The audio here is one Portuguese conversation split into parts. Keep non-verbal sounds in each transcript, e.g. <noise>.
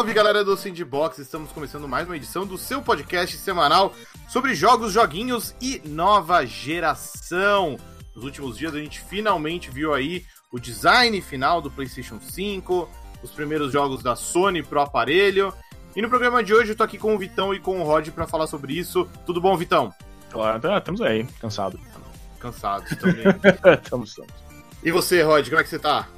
Salve galera do Sandbox, estamos começando mais uma edição do seu podcast semanal sobre jogos, joguinhos e nova geração. Nos últimos dias a gente finalmente viu aí o design final do PlayStation 5, os primeiros jogos da Sony pro aparelho. E no programa de hoje eu tô aqui com o Vitão e com o Rod para falar sobre isso. Tudo bom, Vitão? Claro, tá, estamos aí, cansado. Cansados também. estamos, estamos. <laughs> e você, Rod, como é que você tá?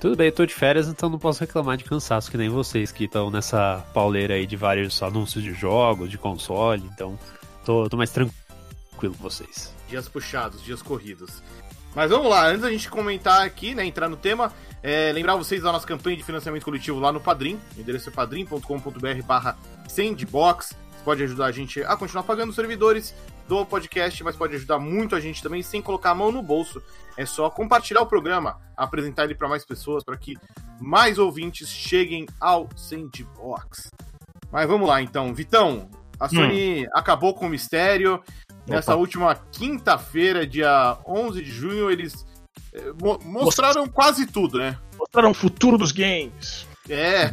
Tudo bem, tô de férias, então não posso reclamar de cansaço, que nem vocês que estão nessa pauleira aí de vários anúncios de jogos, de console, então tô, tô mais tranquilo com vocês. Dias puxados, dias corridos. Mas vamos lá, antes da gente comentar aqui, né, entrar no tema, é, lembrar vocês da nossa campanha de financiamento coletivo lá no Padrim, endereço é padrim.com.br barra sandbox. Você pode ajudar a gente a continuar pagando os servidores do podcast, mas pode ajudar muito a gente também sem colocar a mão no bolso. É só compartilhar o programa, apresentar ele para mais pessoas, para que mais ouvintes cheguem ao Sandbox. Mas vamos lá então, Vitão. A Sony hum. acabou com o mistério. Nessa Opa. última quinta-feira, dia 11 de junho, eles eh, mo mostraram Most... quase tudo, né? Mostraram o futuro dos games. É. é.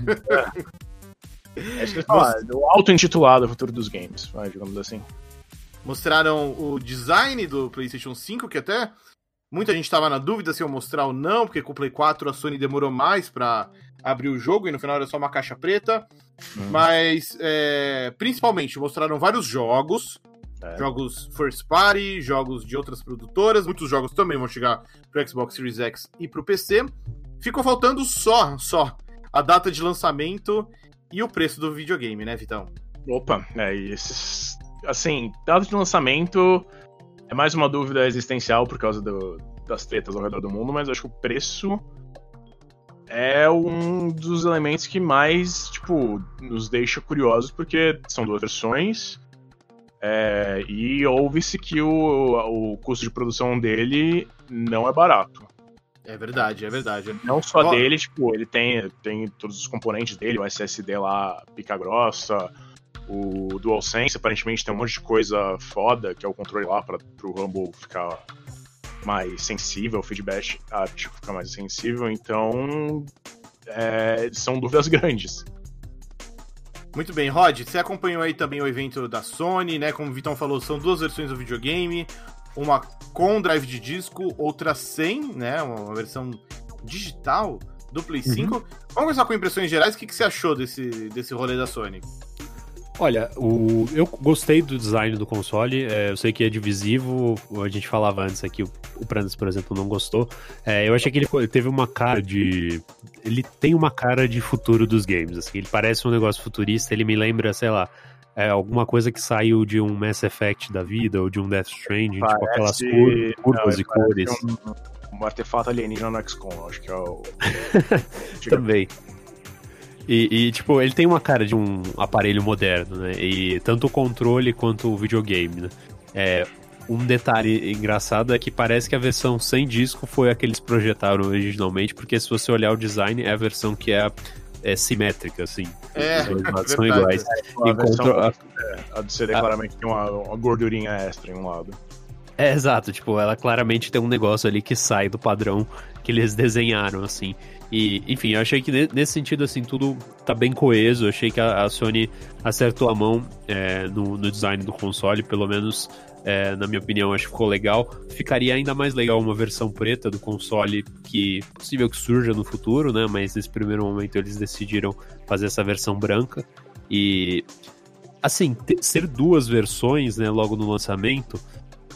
<laughs> é que falar, o auto-intitulado Futuro dos Games, digamos assim. Mostraram o design do PlayStation 5, que até muita gente estava na dúvida se eu mostrar ou não, porque com o Play 4 a Sony demorou mais para abrir o jogo e no final era só uma caixa preta. Hum. Mas, é, principalmente, mostraram vários jogos. É. Jogos first party, jogos de outras produtoras. Muitos jogos também vão chegar pro Xbox Series X e pro PC. Ficou faltando só, só a data de lançamento e o preço do videogame, né, Vitão? Opa, é, esses assim, data de lançamento é mais uma dúvida existencial por causa do, das tretas ao redor do mundo, mas eu acho que o preço é um dos elementos que mais, tipo, nos deixa curiosos, porque são duas versões. É, e ouve-se que o, o custo de produção dele não é barato. É verdade, é verdade. Não só oh. dele, tipo, ele tem, tem todos os componentes dele, o SSD lá, pica grossa, o DualSense aparentemente tem um monte de coisa foda, que é o controle lá para o Rumble ficar mais sensível, o feedback áptico ficar mais sensível, então é, são dúvidas <laughs> grandes. Muito bem, Rod, você acompanhou aí também o evento da Sony, né? Como o Vitão falou, são duas versões do videogame, uma com drive de disco, outra sem, né? Uma versão digital do Play 5. Uhum. Vamos começar com impressões gerais. O que, que você achou desse, desse rolê da Sony? Olha, o, eu gostei do design do console. É, eu sei que é divisivo. A gente falava antes aqui, o, o Prandas, por exemplo, não gostou. É, eu achei que ele, ele, teve uma cara de. Ele tem uma cara de futuro dos games. Assim, ele parece um negócio futurista. Ele me lembra, sei lá, é, alguma coisa que saiu de um Mass Effect da vida ou de um Death Stranding, parece... tipo aquelas cor, curvas não, e cores. Um, um artefato alienígena no XCOM, acho que é o. <laughs> Também. E, e, tipo, ele tem uma cara de um aparelho moderno, né? E tanto o controle quanto o videogame, né? É, um detalhe engraçado é que parece que a versão sem disco foi a que eles projetaram originalmente, porque se você olhar o design, é a versão que é, é simétrica, assim. É, Os dois são iguais. É, a, versão, a, a do CD a, claramente tem uma, uma gordurinha extra em um lado. É, exato, tipo, ela claramente tem um negócio ali que sai do padrão que eles desenharam, assim. E, enfim, eu achei que nesse sentido, assim, tudo tá bem coeso. Eu achei que a, Sony acertou a mão é, no, no, design do console, pelo menos é, na minha opinião, acho que ficou legal. Ficaria ainda mais legal uma versão preta do console que possível que surja no futuro, né? Mas nesse primeiro momento eles decidiram fazer essa versão branca. E assim, ter, ser duas versões, né, logo no lançamento,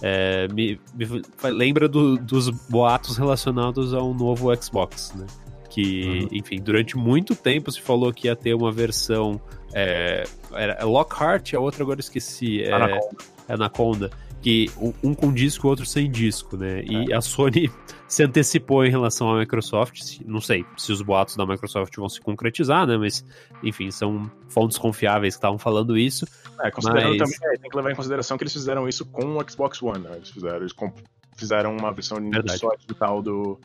é, me, me, lembra do, dos boatos relacionados ao novo Xbox, né? Que, uhum. enfim, durante muito tempo se falou que ia ter uma versão. É, era Lockhart, a outra agora esqueci. É, Anaconda. Anaconda que um com disco e o outro sem disco, né? E é. a Sony <laughs> se antecipou em relação à Microsoft. Não sei se os boatos da Microsoft vão se concretizar, né? Mas, enfim, são fontes confiáveis que estavam falando isso. É, considerando mas... também, é, tem que levar em consideração que eles fizeram isso com o Xbox One, né? Eles fizeram, eles fizeram uma versão só digital do,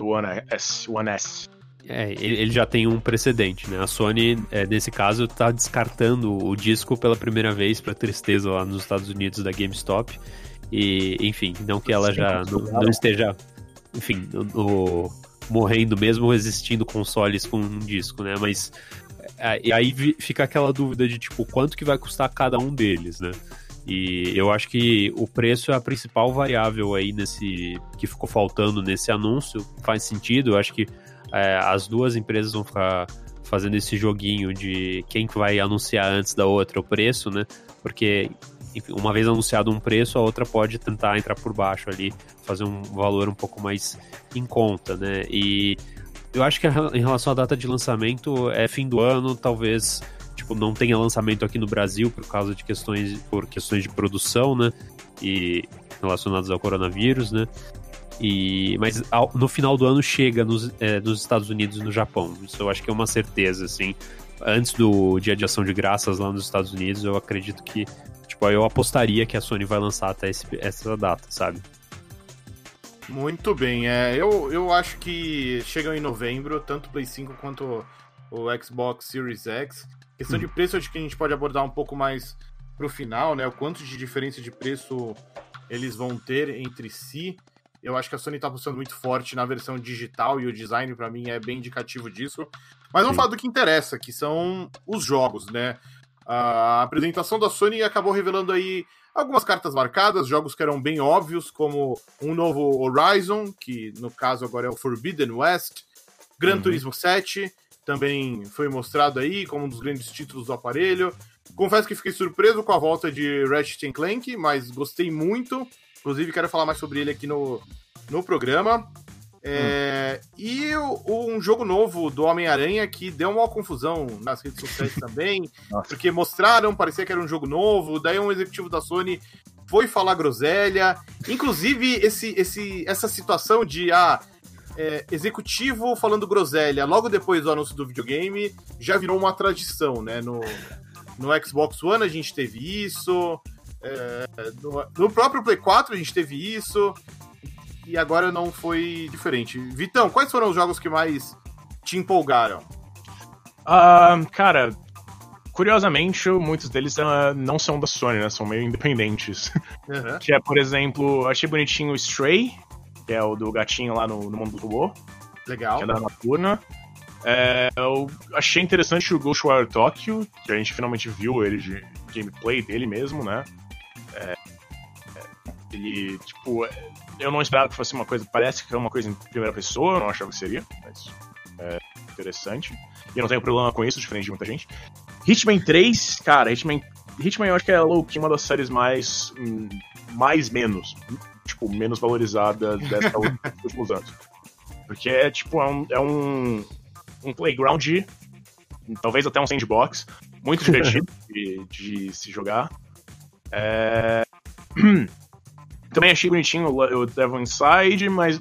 do One S. One S. É, ele já tem um precedente, né? A Sony, é, nesse caso, está descartando o disco pela primeira vez para tristeza lá nos Estados Unidos da GameStop. E, enfim, não que ela já não, não esteja, enfim, no, morrendo mesmo existindo consoles com um disco, né? Mas é, e aí fica aquela dúvida de tipo, quanto que vai custar cada um deles, né? E eu acho que o preço é a principal variável aí nesse que ficou faltando nesse anúncio. Faz sentido, eu acho que é, as duas empresas vão ficar fazendo esse joguinho de quem vai anunciar antes da outra o preço, né? Porque uma vez anunciado um preço, a outra pode tentar entrar por baixo ali, fazer um valor um pouco mais em conta, né? E eu acho que em relação à data de lançamento, é fim do ano, talvez não tenha lançamento aqui no Brasil por causa de questões, por questões de produção, né? E relacionadas ao coronavírus, né? E, mas ao, no final do ano chega nos, é, nos Estados Unidos e no Japão. Isso eu acho que é uma certeza, assim. Antes do dia de ação de graças lá nos Estados Unidos, eu acredito que, tipo, eu apostaria que a Sony vai lançar até esse, essa data, sabe? Muito bem, é, eu, eu acho que chegam em novembro, tanto o Play 5 quanto o Xbox Series X. Questão hum. de preço, acho que a gente pode abordar um pouco mais pro final, né? O quanto de diferença de preço eles vão ter entre si. Eu acho que a Sony tá apostando muito forte na versão digital e o design, para mim, é bem indicativo disso. Mas vamos Sim. falar do que interessa, que são os jogos, né? A apresentação da Sony acabou revelando aí algumas cartas marcadas, jogos que eram bem óbvios, como um novo Horizon, que no caso agora é o Forbidden West, Gran uhum. Turismo 7, também foi mostrado aí como um dos grandes títulos do aparelho. Confesso que fiquei surpreso com a volta de Ratchet Clank, mas gostei muito. Inclusive, quero falar mais sobre ele aqui no, no programa. É, hum. E o, um jogo novo do Homem-Aranha que deu uma confusão nas redes sociais <laughs> também, Nossa. porque mostraram, parecia que era um jogo novo, daí um executivo da Sony foi falar groselha. Inclusive, esse, esse, essa situação de ah, é, executivo falando groselha logo depois do anúncio do videogame já virou uma tradição, né? No, no Xbox One a gente teve isso, é, no, no próprio Play 4 a gente teve isso e agora não foi diferente. Vitão, quais foram os jogos que mais te empolgaram? Uh, cara, curiosamente, muitos deles uh, não são da Sony, né? São meio independentes. Uhum. que é, por exemplo, achei bonitinho o Stray, que é o do gatinho lá no, no mundo do robô. Legal. Que é da Noturna. É, eu achei interessante o Ghostwire Tokyo, que a gente finalmente viu ele de gameplay dele mesmo, né? É, é ele, tipo, eu não esperava que fosse uma coisa. Parece que é uma coisa em primeira pessoa, eu não achava que seria, mas é interessante. E eu não tenho problema com isso, diferente de muita gente. Hitman 3, cara, Hitman, Hitman eu acho que é low-key uma das séries mais. Hum, mais menos. Tipo, menos valorizadas dessa <laughs> últimos anos. Porque é tipo, é um, é um, um playground, talvez até um sandbox, muito divertido <laughs> de, de se jogar. É... <clears throat> Também achei bonitinho o Devil Inside, mas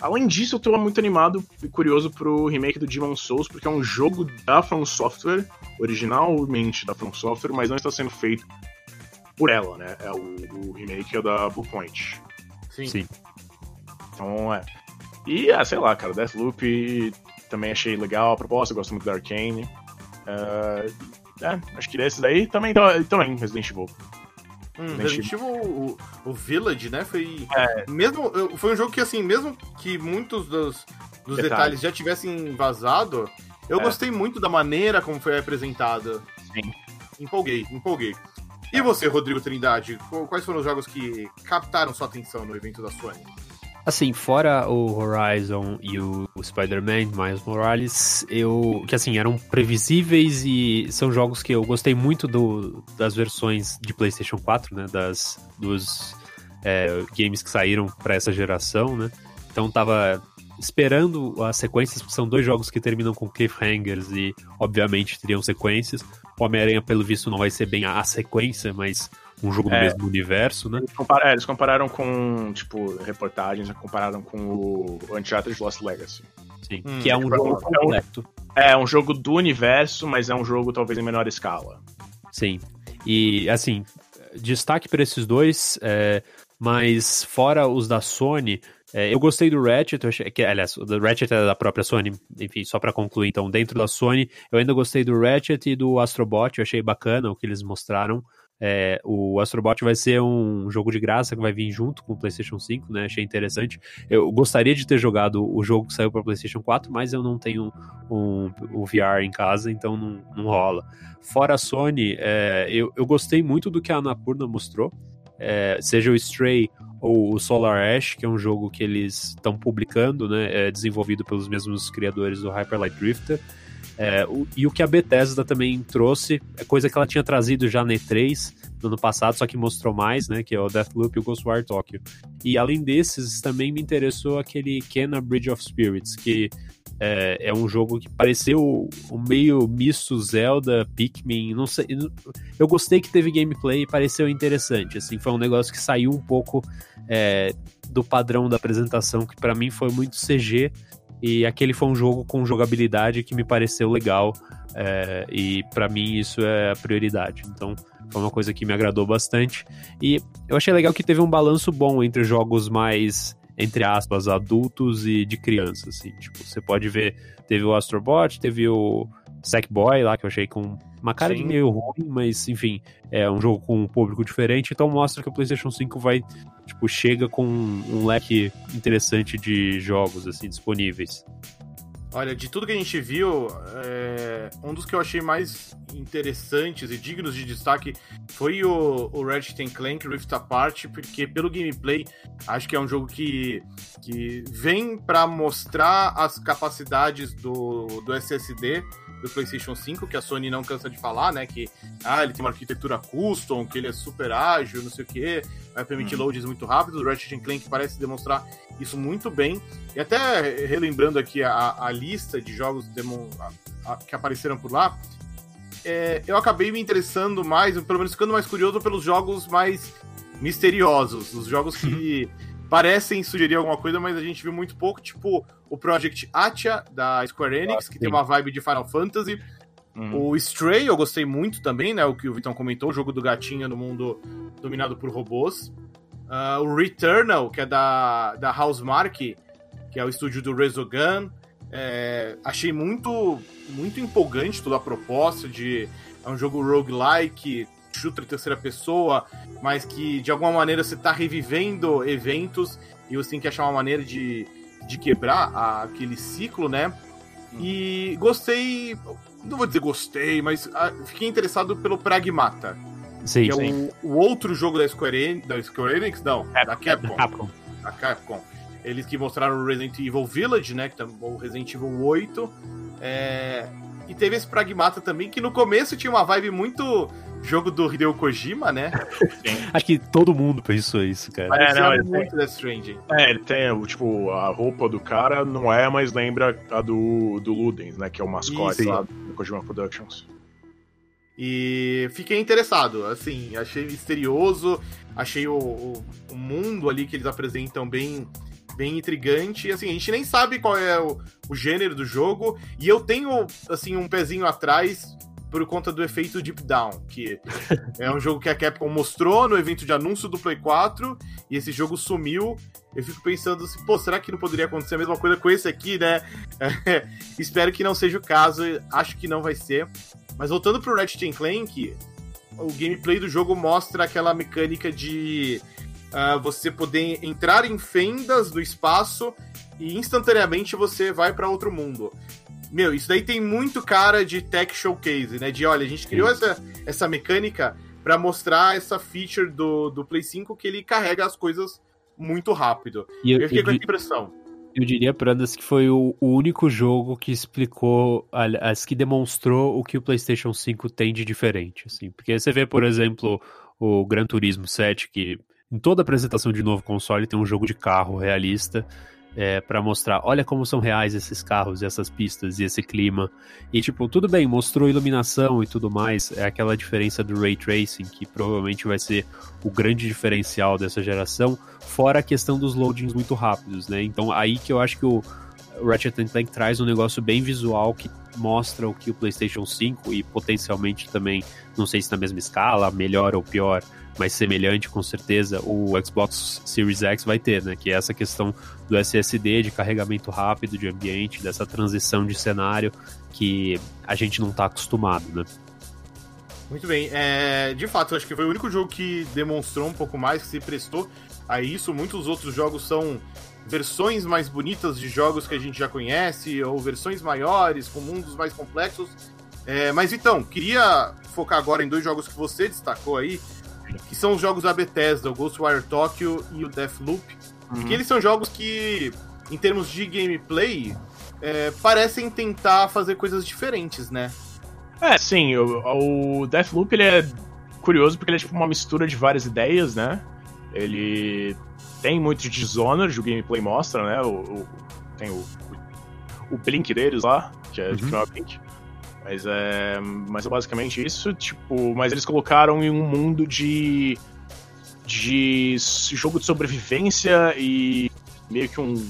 além disso eu tô muito animado e curioso pro remake do Demon Souls, porque é um jogo da From Software, originalmente da From Software, mas não está sendo feito por ela, né? É o, o remake é da Bluepoint. Sim. Sim. Então é. E, ah, sei lá, cara, Deathloop também achei legal a proposta, gosto muito da Arcane. Uh, é, acho que desses daí também, também Resident Evil. Hum, Resident Evil, o, o, Village, né? Foi. É. Mesmo, foi um jogo que, assim, mesmo que muitos dos, dos detalhes. detalhes já tivessem vazado, eu é. gostei muito da maneira como foi apresentado. Sim. Empolguei, empolguei. E você, Rodrigo Trindade, quais foram os jogos que captaram sua atenção no evento da Sony? Assim, fora o Horizon e o Spider-Man, Miles Morales, eu. que assim, eram previsíveis e são jogos que eu gostei muito do, das versões de PlayStation 4, né? Das, dos é, games que saíram para essa geração, né? Então tava esperando as sequências, porque são dois jogos que terminam com cliffhangers e, obviamente, teriam sequências. O Homem-Aranha, pelo visto, não vai ser bem a sequência, mas um jogo é, do mesmo universo, né? Eles, compararam, é, eles compararam com, tipo, reportagens, compararam com o Uncharted Lost Legacy. Sim, hum, que é um é jogo completo. É, um jogo do universo, mas é um jogo talvez em menor escala. Sim, e assim, destaque para esses dois, é, mas fora os da Sony, é, eu gostei do Ratchet, achei, que, aliás, o Ratchet é da própria Sony, enfim, só para concluir, então, dentro da Sony, eu ainda gostei do Ratchet e do Astrobot, eu achei bacana o que eles mostraram. É, o Astrobot vai ser um jogo de graça que vai vir junto com o PlayStation 5, né? Achei interessante. Eu gostaria de ter jogado o jogo que saiu para PlayStation 4, mas eu não tenho um, um, VR em casa, então não, não rola. Fora a Sony, é, eu, eu gostei muito do que a Anapurna mostrou. É, seja o Stray ou o Solar Ash, que é um jogo que eles estão publicando, né, é desenvolvido pelos mesmos criadores do Hyper Light Drifter. É, o, e o que a Bethesda também trouxe, é coisa que ela tinha trazido já na E3 no ano passado, só que mostrou mais, né? Que é o Deathloop e o Ghostwire Tokyo. E além desses, também me interessou aquele Kena Bridge of Spirits, que é, é, um jogo que pareceu um meio misto Zelda, Pikmin, não sei. Eu gostei que teve gameplay e pareceu interessante. Assim, foi um negócio que saiu um pouco é, do padrão da apresentação, que para mim foi muito CG. E aquele foi um jogo com jogabilidade que me pareceu legal. É, e para mim isso é a prioridade. Então foi uma coisa que me agradou bastante. E eu achei legal que teve um balanço bom entre jogos mais entre aspas, adultos e de crianças, assim. Tipo, você pode ver, teve o Astrobot, teve o Sackboy lá, que eu achei com uma cara Sim. de meio ruim, mas, enfim, é um jogo com um público diferente, então mostra que o PlayStation 5 vai, tipo, chega com um leque interessante de jogos, assim, disponíveis. Olha, de tudo que a gente viu, é... um dos que eu achei mais interessantes e dignos de destaque foi o, o Ratchet Clank Rift Apart, porque pelo gameplay, acho que é um jogo que, que vem para mostrar as capacidades do, do SSD do PlayStation 5, que a Sony não cansa de falar, né? Que ah, ele tem uma arquitetura custom, que ele é super ágil, não sei o que, vai permitir uhum. loads muito rápidos. O Ratchet Clank parece demonstrar isso muito bem. E até relembrando aqui a, a lista de jogos demo, a, a, que apareceram por lá, é, eu acabei me interessando mais, pelo menos ficando mais curioso pelos jogos mais misteriosos, os jogos que <laughs> parecem sugerir alguma coisa, mas a gente viu muito pouco, tipo o Project Atia da Square Enix, ah, que tem uma vibe de Final Fantasy. Uhum. O Stray eu gostei muito também, né? O que o Vitão comentou, o jogo do gatinho no mundo dominado por robôs. Uh, o Returnal, que é da, da Housemark, que é o estúdio do Resogun. É, achei muito, muito empolgante toda a proposta de. É um jogo roguelike, shooter em terceira pessoa, mas que de alguma maneira você está revivendo eventos e você tem que achar uma maneira de, de quebrar a, aquele ciclo, né? E gostei, não vou dizer gostei, mas a, ah, fiquei interessado pelo Pragmata. Sim, que sim. é o, o, outro jogo da Square, Enix, da Square Enix, não, é, da Capcom. Capcom. Da Capcom. Eles que mostraram o Resident Evil Village, né? Que tá, o Resident Evil 8. É, e teve esse Pragmata também, que no começo tinha uma vibe muito jogo do Hideo Kojima, né? <laughs> Acho que todo mundo pensou isso, cara. É, não, ele muito tem... Death Stranding. É, ele tem, tipo, a roupa do cara não é, mas lembra a do, do Ludens, né? Que é o mascote isso. lá do Kojima Productions. E fiquei interessado, assim, achei misterioso, achei o, o, o mundo ali que eles apresentam bem bem intrigante. E assim, a gente nem sabe qual é o, o, gênero do jogo. E eu tenho, assim, um pezinho atrás por conta do efeito Deep Down, que é um jogo que a Capcom mostrou no evento de anúncio do Play 4 e esse jogo sumiu. Eu fico pensando assim, pô, será que não poderia acontecer a mesma coisa com esse aqui, né? <laughs> Espero que não seja o caso, acho que não vai ser. Mas voltando pro Ratchet Clank, o gameplay do jogo mostra aquela mecânica de uh, você poder entrar em fendas do espaço e instantaneamente você vai para outro mundo. Meu, isso daí tem muito cara de tech showcase, né? De olha, a gente criou essa, essa mecânica para mostrar essa feature do, do Play 5 que ele carrega as coisas muito rápido. E eu, eu fiquei eu, com a impressão. Eu diria, Prandas, que foi o, o, único jogo que explicou, as que demonstrou o que o PlayStation 5 tem de diferente, assim. Porque você vê, por exemplo, o Gran Turismo 7, que em toda apresentação de novo console tem um jogo de carro realista é, para mostrar, olha como são reais esses carros, essas pistas e esse clima. E tipo, tudo bem, mostrou iluminação e tudo mais, é aquela diferença do ray tracing que provavelmente vai ser o grande diferencial dessa geração, fora a questão dos loadings muito rápidos, né? Então aí que eu acho que o Ratchet Clank traz um negócio bem visual que mostra o que o PlayStation 5 e potencialmente também, não sei se na mesma escala, melhor ou pior, mais semelhante, com certeza, o Xbox Series X vai ter, né? Que é essa questão do SSD, de carregamento rápido de ambiente, dessa transição de cenário que a gente não está acostumado, né? Muito bem. É, de fato, acho que foi o único jogo que demonstrou um pouco mais, que se prestou a isso. Muitos outros jogos são versões mais bonitas de jogos que a gente já conhece, ou versões maiores, com mundos mais complexos. É, mas então, queria focar agora em dois jogos que você destacou aí, que são os jogos da Bethesda, o Ghostwire Tokyo e o Deathloop. Uhum. Que eles são jogos que, em termos de gameplay, é, parecem tentar fazer coisas diferentes, né? É, sim, o, o Deathloop ele é curioso porque ele é tipo uma mistura de várias ideias, né? Ele tem muito de Dishonored, o gameplay mostra, né? O, o tem o, o, Blink deles lá, que é uhum. de final Blink. Mas é, mas é basicamente isso, tipo, mas eles colocaram em um mundo de de jogo de sobrevivência e meio que um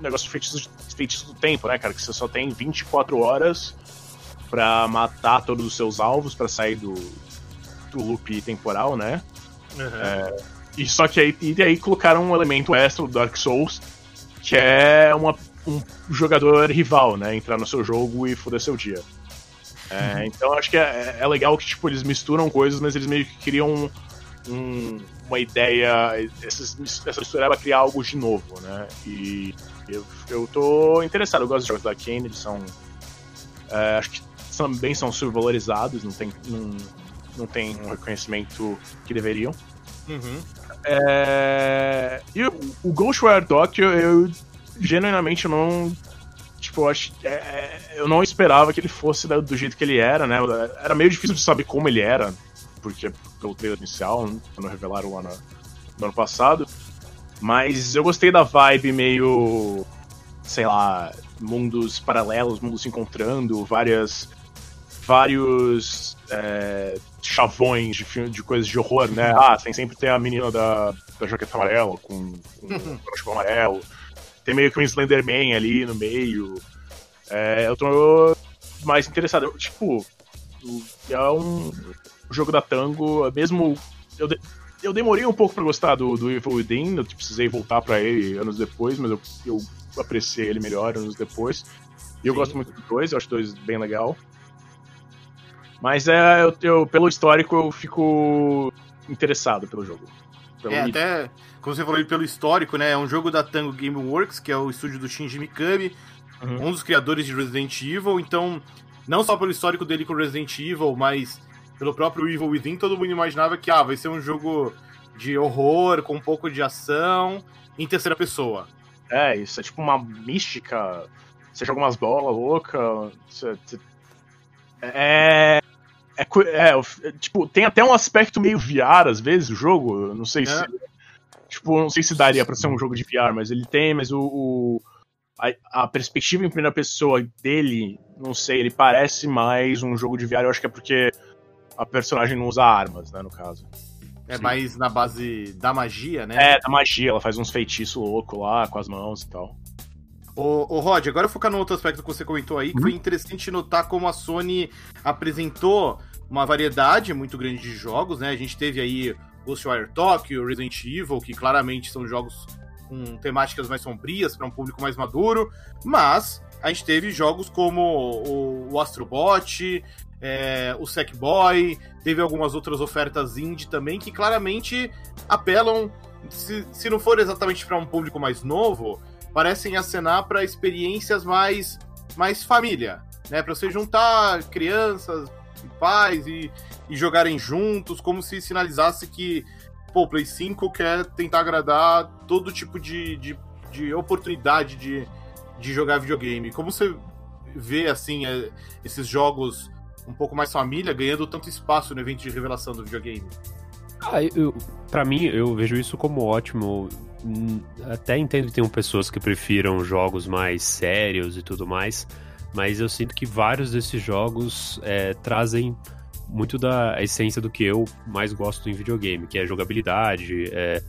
negócio feitiço, feitiço do tempo, né, cara? Que você só tem 24 horas para matar todos os seus alvos para sair do, do loop temporal, né? Uhum. É, e só que aí, e aí colocaram um elemento extra do Dark Souls, que é uma, um jogador rival, né? Entrar no seu jogo e foder seu dia. É, uhum. Então acho que é, é, legal que tipo, eles misturam coisas, mas eles meio que criam um, uma ideia. Essa, essa mistura pra criar algo de novo, né? E eu, eu tô interessado, eu gosto de jogos da Kane, eles são. É, acho que também são subvalorizados, não tem, não, não tem um reconhecimento que deveriam. Uhum. É... E o, o Ghostwire Tokyo, eu genuinamente não. Tipo, acho, é, é, eu não esperava que ele fosse do jeito que ele era, né? Era meio difícil de saber como ele era, porque pelo trailer inicial, quando revelaram lá no, no ano passado. Mas eu gostei da vibe meio. sei lá, mundos paralelos, mundos se encontrando, várias vários é, chavões de, filme, de coisas de horror, né? <laughs> Ah, tem sempre ter a menina da, da jaqueta amarela com, <laughs> com o amarelo. Tem meio que um Slenderman ali no meio. É, eu tô mais interessado. Tipo, é um jogo da Tango, mesmo. Eu, de, eu demorei um pouco para gostar do, do Evil Within, eu precisei voltar para ele anos depois, mas eu, eu apreciei ele melhor anos depois. E eu Sim. gosto muito do dois, eu acho dois bem legal. Mas é, eu, eu, pelo histórico eu fico interessado pelo jogo. Pelo é, até, como você falou pelo histórico, né? É um jogo da Tango Gameworks, que é o estúdio do Shinji Mikami, uhum. um dos criadores de Resident Evil. Então, não só pelo histórico dele com Resident Evil, mas pelo próprio Evil Within, todo mundo imaginava que ah, vai ser um jogo de horror, com um pouco de ação, em terceira pessoa. É, isso é tipo uma mística. Você joga umas bolas loucas. Você... É, é, é, tipo, tem até um aspecto meio VR às vezes o jogo. Não sei é. se. Tipo, não sei se daria para ser um jogo de VR, mas ele tem, mas o. o a, a, perspectiva em primeira pessoa dele, não sei, ele parece mais um jogo de VR. Eu acho que é porque a personagem não usa armas, né, no caso. É Sim. mais na base da magia, né? É, da magia, ela faz uns feitiços loucos lá com as mãos e tal. Ô, ô Rod, agora focar no outro aspecto que você comentou aí, que foi uhum. interessante notar como a Sony apresentou uma variedade muito grande de jogos, né? A gente teve aí Ghostwire Tokyo, Resident Evil, que claramente são jogos com temáticas mais sombrias para um público mais maduro, mas a gente teve jogos como o, o Astrobot, é, o Sackboy, teve algumas outras ofertas indie também que claramente apelam, se, se não for exatamente para um público mais novo, parecem acenar para experiências mais, mais família, né? Para você juntar crianças, pais e, e jogarem juntos, como se sinalizasse que pô, o Play 5 quer tentar agradar todo tipo de, de, de oportunidade de, de jogar videogame. Como você vê, assim, é, esses jogos um pouco mais família ganhando tanto espaço no evento de revelação do videogame? Ah, eu, pra mim, eu vejo isso como ótimo. Hum, até entendo que tem pessoas que prefiram jogos mais sérios e tudo mais, mas eu sinto que vários desses jogos é, trazem muito da essência do que eu mais gosto em videogame, que é jogabilidade, é,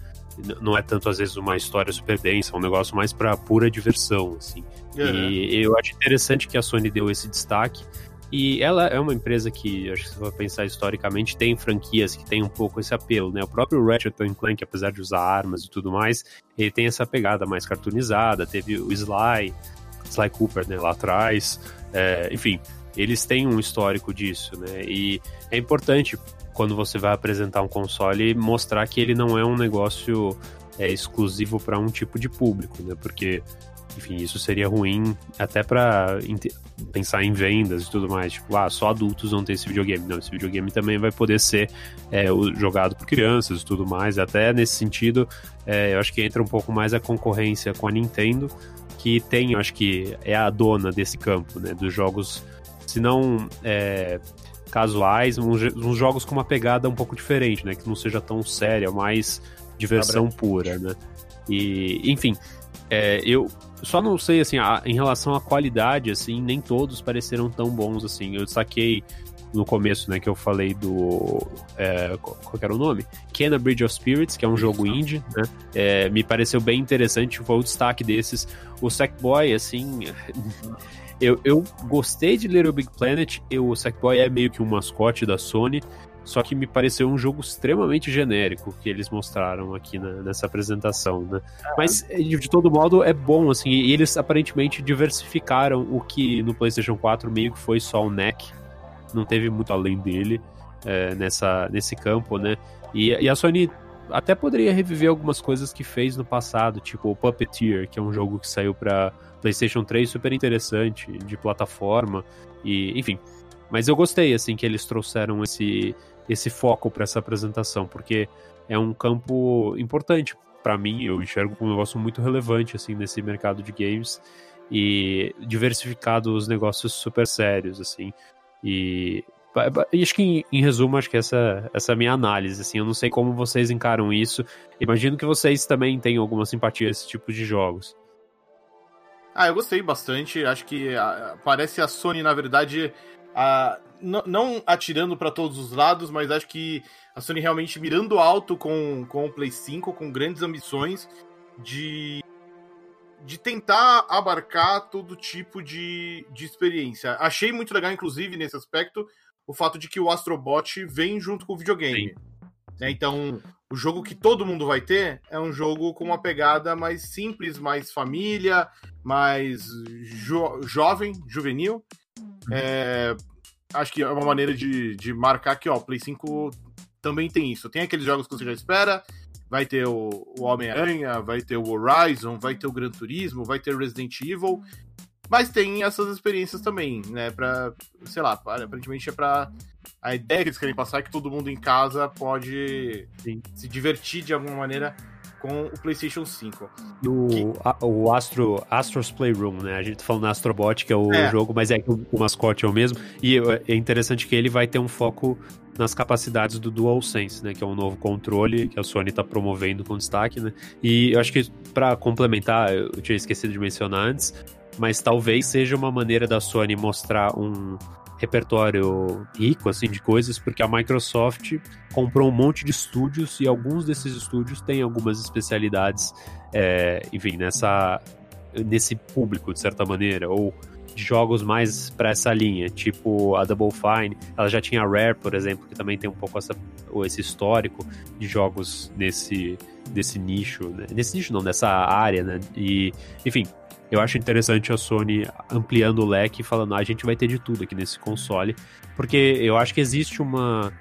não é tanto às vezes uma história super densa, é um negócio mais para pura diversão, assim. Uhum. E eu acho interessante que a Sony deu esse destaque. E ela é uma empresa que, acho que se for pensar historicamente, tem franquias que tem um pouco esse apelo, né? O próprio Ratchet Clank, apesar de usar armas e tudo mais, ele tem essa pegada mais cartoonizada. Teve o Sly, Sly Cooper, né, lá atrás. É, enfim, eles têm um histórico disso, né? E é importante quando você vai apresentar um console mostrar que ele não é um negócio é, exclusivo para um tipo de público, né? Porque enfim, isso seria ruim até para pensar em vendas e tudo mais. Tipo, ah, só adultos vão ter esse videogame. Não, esse videogame também vai poder ser é, jogado por crianças e tudo mais. Até nesse sentido, é, eu acho que entra um pouco mais a concorrência com a Nintendo, que tem, eu acho que é a dona desse campo, né? Dos jogos, se não é, casuais, uns, uns, jogos com uma pegada um pouco diferente, né? Que não seja tão séria, mais diversão pura, né? E, enfim, é, eu só não sei, assim, a, em relação à qualidade, assim, nem todos pareceram tão bons, assim. Eu destaquei no começo, né, que eu falei do... É, qual, qual era o nome? Kena Bridge of Spirits, que é um jogo indie, né? É, me pareceu bem interessante, foi o destaque desses. O Sackboy, assim... <laughs> eu, eu gostei de Little Big Planet, eu, o Sackboy é meio que um mascote da Sony, só que me pareceu um jogo extremamente genérico que eles mostraram aqui na, nessa apresentação, né? Mas, de, de, todo modo, é bom, assim, e eles aparentemente diversificaram o que no PlayStation 4 meio que foi só o neck, não teve muito além dele é, nessa, nesse campo, né? E, e, a Sony até poderia reviver algumas coisas que fez no passado, tipo o Puppeteer, que é um jogo que saiu para PlayStation 3 super interessante, de plataforma, e enfim. Mas eu gostei, assim, que eles trouxeram esse esse foco para essa apresentação, porque é um campo importante para mim, eu enxergo um negócio muito relevante assim nesse mercado de games e diversificado os negócios super sérios assim. E acho que em, em, resumo acho que essa essa é minha análise assim, eu não sei como vocês encaram isso. Imagino que vocês também tenham alguma simpatia a esse tipo de jogos. Ah, eu gostei bastante. Acho que a, parece a Sony, na verdade, a, não atirando para todos os lados, mas acho que a Sony realmente mirando alto com, com o Play 5, com grandes ambições de, de tentar abarcar todo tipo de, de experiência. Achei muito legal, inclusive, nesse aspecto, o fato de que o Astrobot vem junto com o videogame. É, então, o jogo que todo mundo vai ter é um jogo com uma pegada mais simples, mais família, mais jo jovem, juvenil. É, acho que é uma maneira de, de marcar que, ó, o Play 5 também tem isso. Tem aqueles jogos que você já espera, vai ter o, o Homem-Aranha, vai ter o Horizon, vai ter o Gran Turismo, vai ter Resident Evil, mas tem essas experiências também, né, pra, sei lá, aparentemente é pra... A ideia que eles querem passar é que todo mundo em casa pode Sim. se divertir de alguma maneira com o PlayStation 5. O, que... a, o Astro, Astro's Playroom, né? A gente tá falando Astrobot, que é o é. jogo, mas é que o, o, mascote é o mesmo. E é interessante que ele vai ter um foco nas capacidades do DualSense, né? Que é um novo controle que a Sony tá promovendo com destaque, né? E eu acho que para complementar, eu tinha esquecido de mencionar antes, mas talvez seja uma maneira da Sony mostrar um repertório rico assim de coisas, porque a Microsoft comprou um monte de estúdios e alguns desses estúdios têm algumas especialidades, é, enfim, nessa nesse público de certa maneira ou de jogos mais para essa linha, tipo a Double Fine, ela já tinha a Rare, por exemplo, que também tem um pouco essa, esse histórico de jogos nesse desse nicho, né? nesse nicho não, nessa área, né? E, enfim, eu acho interessante a Sony ampliando o leque e falando, ah, a gente vai ter de tudo aqui nesse console, porque eu acho que existe uma.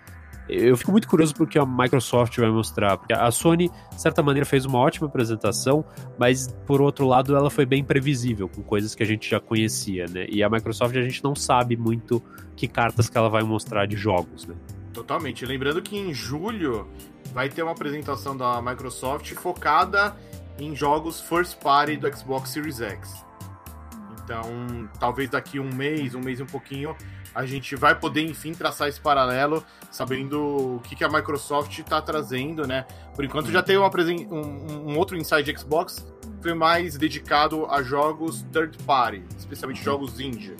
Eu fico muito curioso porque a Microsoft vai mostrar. Porque a Sony, de certa maneira, fez uma ótima apresentação, mas por outro lado, ela foi bem previsível, com coisas que a gente já conhecia, né? E a Microsoft a gente não sabe muito que cartas que ela vai mostrar de jogos, né? Totalmente. Lembrando que em julho vai ter uma apresentação da Microsoft focada em jogos first party do Xbox Series X. Então, talvez daqui um mês, um mês e um pouquinho, a gente vai poder, enfim, traçar esse paralelo, sabendo o que, que a Microsoft está trazendo, né? Por enquanto já tem uma um, um outro Inside Xbox que foi mais dedicado a jogos third party, especialmente jogos indie.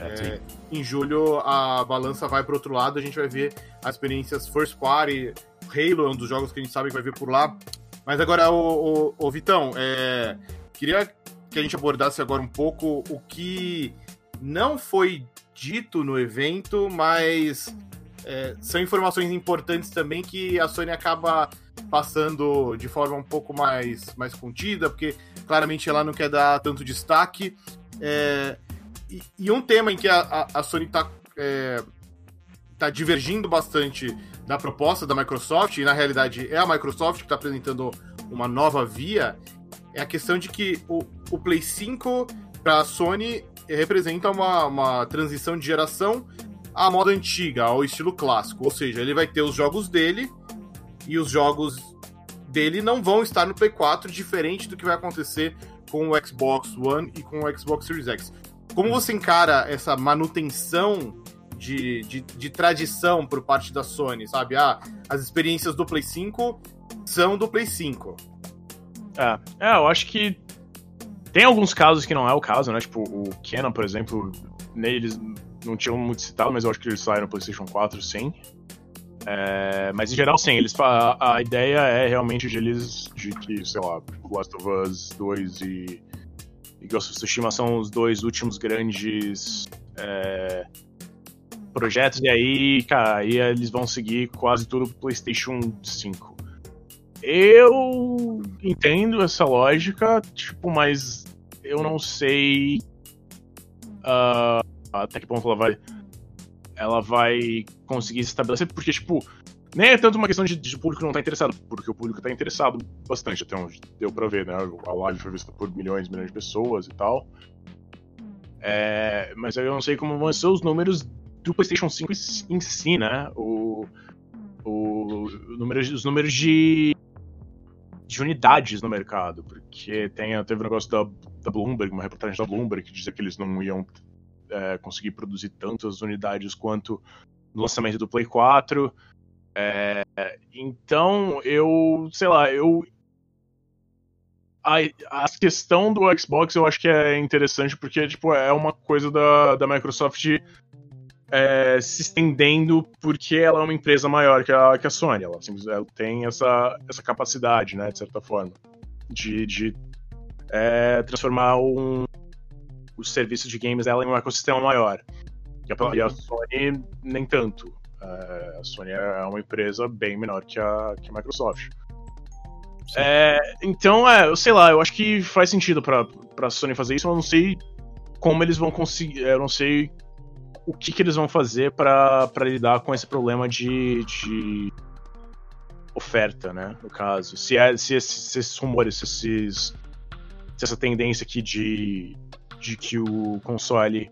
É, é em julho a balança vai para outro lado, a gente vai ver as experiências first party. Halo é um dos jogos que a gente sabe que vai vir por lá. Mas agora, o, o, o Vitão, é, queria que a gente abordasse agora um pouco o que não foi dito no evento, mas é, são informações importantes também que a Sony acaba passando de forma um pouco mais, mais contida, porque claramente ela não quer dar tanto destaque. É, e, e, um tema em que a, a, a Sony está é, tá divergindo bastante da proposta da Microsoft, e na realidade é a Microsoft que está apresentando uma nova via, é a questão de que o, o Play 5 para a Sony representa uma, uma transição de geração à moda antiga, ao estilo clássico. Ou seja, ele vai ter os jogos dele e os jogos dele não vão estar no Play 4, diferente do que vai acontecer com o Xbox One e com o Xbox Series X. Como você encara essa manutenção de, de, de tradição por parte da Sony, sabe? Ah, as experiências do Play 5 são do Play 5. É, é eu acho que tem alguns casos que não é o caso, né? Tipo, o Canon, por exemplo, neles não tinham muito citado, mas eu acho que eles saíram no PlayStation 4, sim. É, mas em geral, sim, eles, a, a, ideia é realmente de eles, de que, sei lá, Last of Us 2 e, e Ghost of Tsushima são os dois últimos grandes é, projetos, e aí, cara, aí eles vão seguir quase tudo pro PlayStation 5. Eu entendo essa lógica, tipo, mas eu não sei uh, até que ponto ela vai ela vai conseguir se estabelecer, porque, tipo, nem é tanto uma questão de, de público não tá interessado, porque o público tá interessado bastante, até onde deu pra ver, né? A live foi vista por milhões e milhões de pessoas e tal. É, mas eu não sei como vão ser os números do PlayStation 5 em si, né? O, o, o número, os números de, de unidades no mercado, porque tem, teve um negócio da, da Bloomberg, uma reportagem da Bloomberg que dizia que eles não iam é, conseguir produzir tantas unidades quanto no lançamento do Play 4. É, então, eu, sei lá, eu. A, a questão do Xbox eu acho que é interessante porque tipo, é uma coisa da, da Microsoft é, se estendendo porque ela é uma empresa maior que a, que a Sony. Ela, assim, ela tem essa, essa capacidade, né, de certa forma, de, de é, transformar um, os serviços de games dela em um ecossistema maior. E a, e a Sony, nem tanto. Uh, a Sony é uma empresa bem menor que a, que a Microsoft. É, então, é, eu sei lá, eu acho que faz sentido pra, pra Sony fazer isso, eu não sei como eles vão conseguir. Eu não sei o que, que eles vão fazer para lidar com esse problema de, de oferta, né? No caso. Se, é, se, esses, se esses rumores, se, esses, se essa tendência aqui de de que o console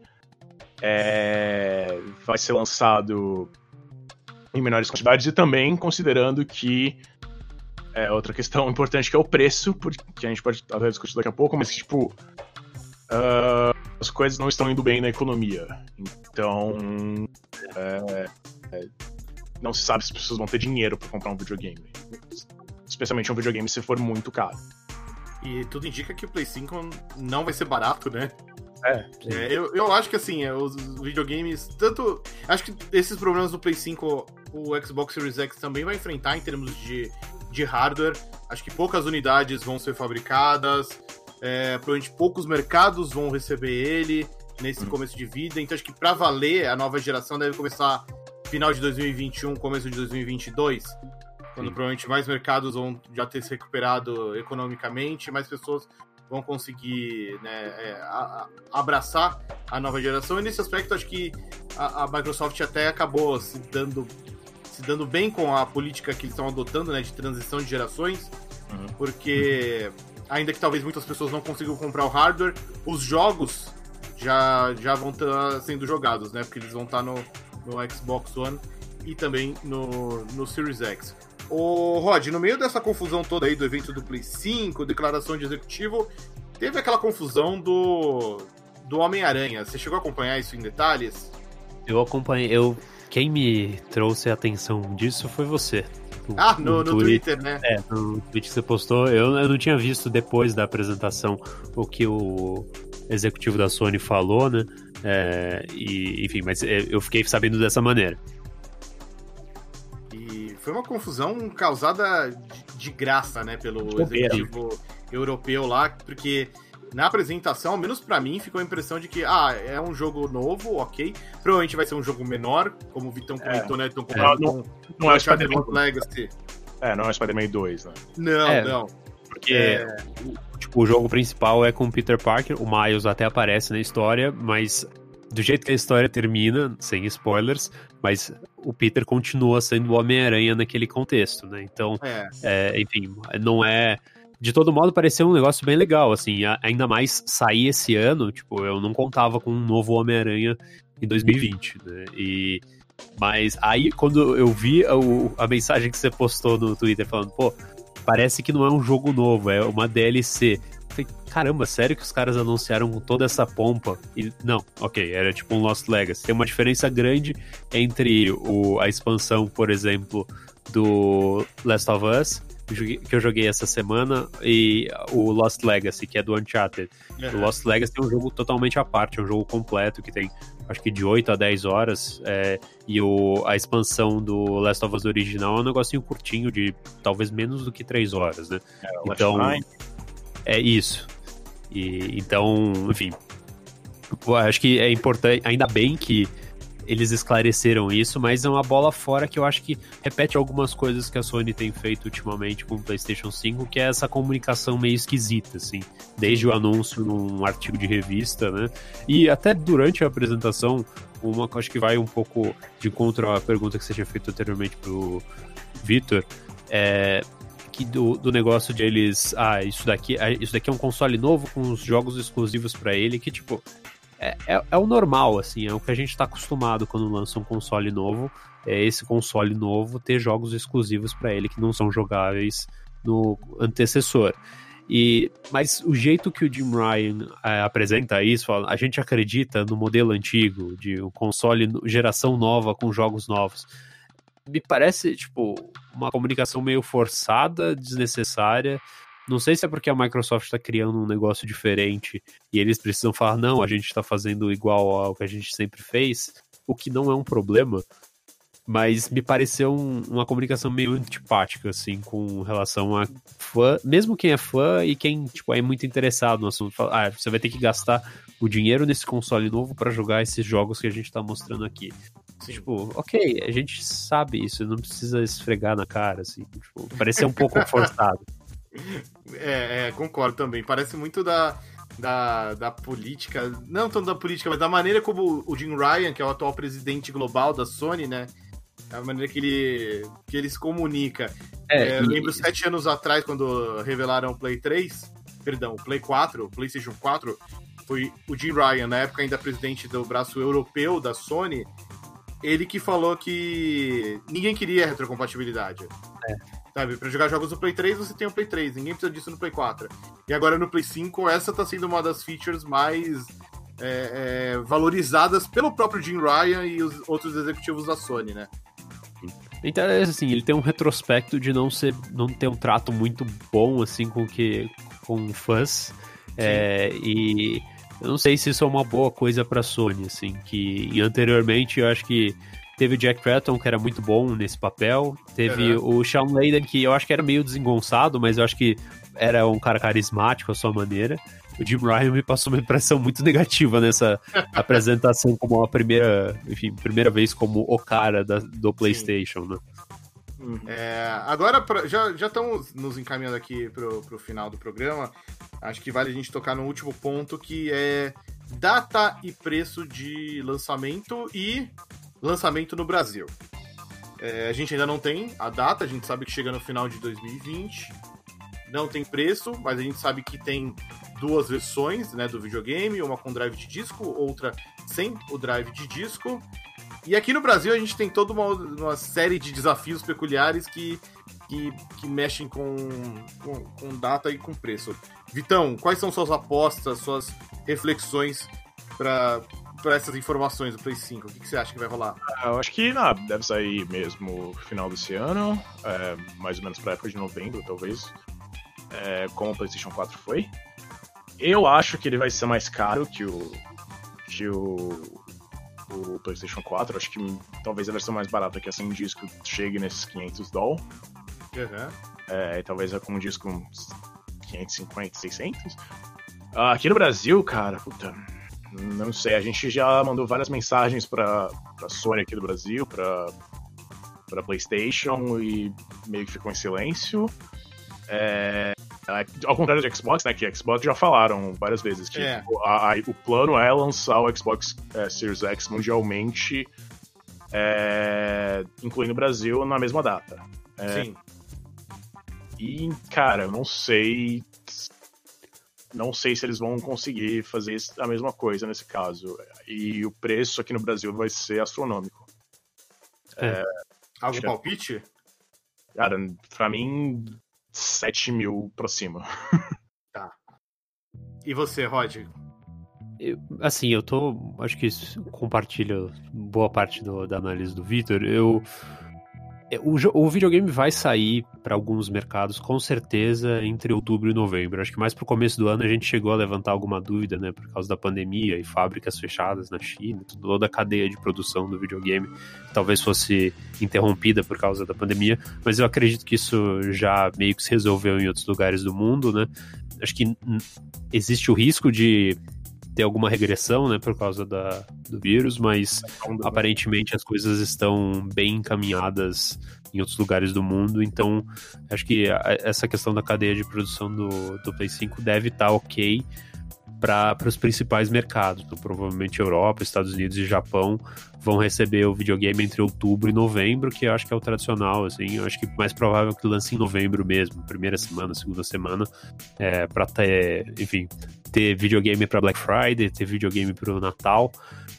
é, vai ser lançado em menores quantidades e também considerando que é outra questão importante que é o preço, porque a gente pode até discutir daqui a pouco, mas tipo uh, as coisas não estão indo bem na economia, então é, é, não se sabe se as pessoas vão ter dinheiro para comprar um videogame, especialmente um videogame se for muito caro. E tudo indica que o Play 5 não vai ser barato, né? É. é eu, eu acho que assim, é, os videogames, tanto. Acho que esses problemas do Play 5, o Xbox Series X também vai enfrentar em termos de, de hardware. Acho que poucas unidades vão ser fabricadas, é, provavelmente poucos mercados vão receber ele nesse hum. começo de vida. Então acho que para valer, a nova geração deve começar final de 2021, começo de 2022 quando Sim. provavelmente mais mercados vão já ter se recuperado economicamente, mais pessoas vão conseguir né, é, a, a, abraçar a nova geração. E nesse aspecto, acho que a, a, Microsoft até acabou se dando, se dando bem com a política que eles estão adotando né, de transição de gerações, uhum. porque ainda que talvez muitas pessoas não consigam comprar o hardware, os jogos já, já vão estar sendo jogados, né? Porque eles vão estar no, no Xbox One e também no, no Series X. Ô, Rod, no meio dessa confusão toda aí do evento do Play 5, declaração de executivo, teve aquela confusão do, do Homem-Aranha. Você chegou a acompanhar isso em detalhes? Eu acompanhei. Eu, quem me trouxe a atenção disso foi você. ah, no, no, Twitter, né? É, no tweet que você postou. Eu, eu não tinha visto depois da apresentação o que o executivo da Sony falou, né? É, e, enfim, mas é, eu fiquei sabendo dessa maneira foi uma confusão causada de, de graça, né, pelo executivo europeu lá, porque na apresentação, ao menos para mim, ficou a impressão de que, ah, é um jogo novo, ok. Provavelmente vai ser um jogo menor, como o Vitão é. comentou, né? Então, é, não, não, não é o Spider-Man Legacy. É, não é Spider-Man 2, né? Não, é, não. Porque é... tipo, o jogo principal é com o Peter Parker, o Miles até aparece na história, mas do jeito que a história termina, sem spoilers, mas o Peter continua sendo o Homem-Aranha naquele contexto, né? Então, é. É, enfim, não é. De todo modo, pareceu um negócio bem legal, assim, ainda mais sair esse ano, tipo, eu não contava com um novo Homem-Aranha em 2020, né? E. Mas aí, quando eu vi a, a mensagem que você postou no Twitter falando, pô, parece que não é um jogo novo, é uma DLC. falei, caramba, sério que os caras anunciaram com toda essa pompa? E não, ok, era tipo um Lost Legacy. Tem uma diferença grande entre o, a expansão, por exemplo, do Last of Us, que eu joguei essa semana, e o Lost Legacy, que é do Uncharted. Uhum. O Lost Legacy é um jogo totalmente à parte, é um jogo completo que tem acho que de 8 a 10 horas, é, e o, a expansão do Last of Us original é um negocinho curtinho, de talvez menos do que 3 horas, né? É, então, é isso. E, então, enfim, acho que é importante, ainda bem que eles esclareceram isso, mas é uma bola fora que eu acho que repete algumas coisas que a Sony tem feito ultimamente com o PlayStation 5, que é essa comunicação meio esquisita, assim, desde o anúncio num artigo de revista, né? E até durante a apresentação, uma que acho que vai um pouco de encontro à pergunta que você tinha feito anteriormente pro Victor, é do, do negócio de eles, ah, isso daqui, ah, isso daqui é um console novo com os jogos exclusivos para ele, que tipo, é, é, é, o normal, assim, é o que a gente está acostumado quando lança um console novo. É esse console novo ter jogos exclusivos para ele que não são jogáveis no antecessor. E, mas o jeito que o Jim Ryan é, apresenta isso, fala, a gente acredita no modelo antigo, de um console geração nova com jogos novos. Me parece, tipo, uma comunicação meio forçada, desnecessária. Não sei se é porque a Microsoft está criando um negócio diferente e eles precisam falar, não, a gente está fazendo igual ao que a gente sempre fez, o que não é um problema, mas me pareceu um, uma comunicação meio antipática, assim, com relação a fã, mesmo quem é fã e quem, tipo, é muito interessado no assunto. Fala, ah, você vai ter que gastar o dinheiro nesse console novo para jogar esses jogos que a gente está mostrando aqui. Sim. Tipo, ok, a gente sabe isso, não precisa esfregar na cara, assim, tipo, parecer um pouco <laughs> forçado. É, é, concordo também. Parece muito da, da, da política, não tanto da política, mas da maneira como o Jim Ryan, que é o atual presidente global da Sony, né? A maneira que ele, que ele se comunica. É, é, eu lembro sete anos atrás, quando revelaram o Play 3, perdão, o Play 4, o PlayStation 4, foi o Jim Ryan, na época ainda presidente do braço europeu da Sony, ele que falou que ninguém queria retrocompatibilidade. É. Sabe, pra jogar jogos no Play 3, você tem o Play 3, ninguém precisa disso no Play 4. E agora no Play 5, essa tá sendo uma das features mais é, é, valorizadas pelo próprio Jim Ryan e os outros executivos da Sony, né? Então, é assim, ele tem um retrospecto de não ser, não ter um trato muito bom, assim, com que com fãs. É, e eu não sei se isso é uma boa coisa pra Sony, assim, que anteriormente eu acho que Teve o Jack Tratton, que era muito bom nesse papel. Teve uhum. o Sean Layden, que eu acho que era meio desengonçado, mas eu acho que era um cara carismático à sua maneira. O Jim Ryan me passou uma impressão muito negativa nessa <laughs> apresentação como a primeira, enfim, primeira vez como o cara da, do PlayStation, né? Uhum. É, agora, pra, já, já estamos nos encaminhando aqui pro, pro final do programa. Acho que vale a gente tocar no último ponto, que é data e preço de lançamento e lançamento no Brasil. É, a gente ainda não tem a data, a gente sabe que chega no final de 2020. Não tem preço, mas a gente sabe que tem duas versões né, do videogame, uma com drive de disco, outra sem o drive de disco. E aqui no Brasil a gente tem toda uma, uma série de desafios peculiares que, que, que mexem com, com, com, data e com preço. Vitão, quais são suas apostas, suas reflexões para para essas informações do Play 5? O que, que, você acha que vai rolar? Ah, eu acho que não, deve sair mesmo final desse ano, é, mais ou menos para época de novembro, talvez, é, como o PlayStation 4 foi. Eu acho que ele vai ser mais caro que o, que o, o PlayStation 4. Acho que talvez a versão mais barata, que é sem disco, chegue nesses 500 dólares. Uhum. É, talvez com um disco uns 550, 600. aqui no Brasil, cara, puta, não sei, a gente já mandou várias mensagens para a Sony aqui do Brasil, para para PlayStation e meio que ficou em silêncio. É, É, ao contrário do Xbox, né? Que Xbox já falaram várias vezes que É. a- a- o plano é lançar o Xbox é, Series X mundialmente, é, incluindo o Brasil, na mesma data. É, Sim. E, cara, eu não sei. Não sei se eles vão conseguir fazer a mesma coisa nesse caso. E o preço aqui no Brasil vai ser astronômico. Algum Já- palpite? Cara, pra mim, 7 mil pra cima. <laughs> E você, Rod? Eu- assim, eu tô. Acho que compartilho boa parte do- da análise do Vitor. Eu. É, O, o videogame vai sair para alguns mercados, com certeza, entre outubro e novembro. Acho que mais pro começo do ano a gente chegou a levantar alguma dúvida, né? Por causa da pandemia e fábricas fechadas na China, toda a cadeia de produção do videogame talvez fosse interrompida por causa da pandemia. Mas eu acredito que isso já meio que se resolveu em outros lugares do mundo, né? Acho que existe o risco de ter alguma regressão, né, por causa da, do vírus, mas aparentemente as coisas estão bem encaminhadas em outros lugares do mundo, então acho que essa questão da cadeia de produção do, do Play 5 deve estar ok para os principais mercados. Então, provavelmente Europa, Estados Unidos e Japão vão receber o videogame entre outubro e novembro, que eu acho que é o tradicional, assim, eu acho que mais provável que lance em novembro mesmo, primeira semana, segunda semana, é, para ter, enfim, ter videogame para Black Friday, ter videogame para o Natal,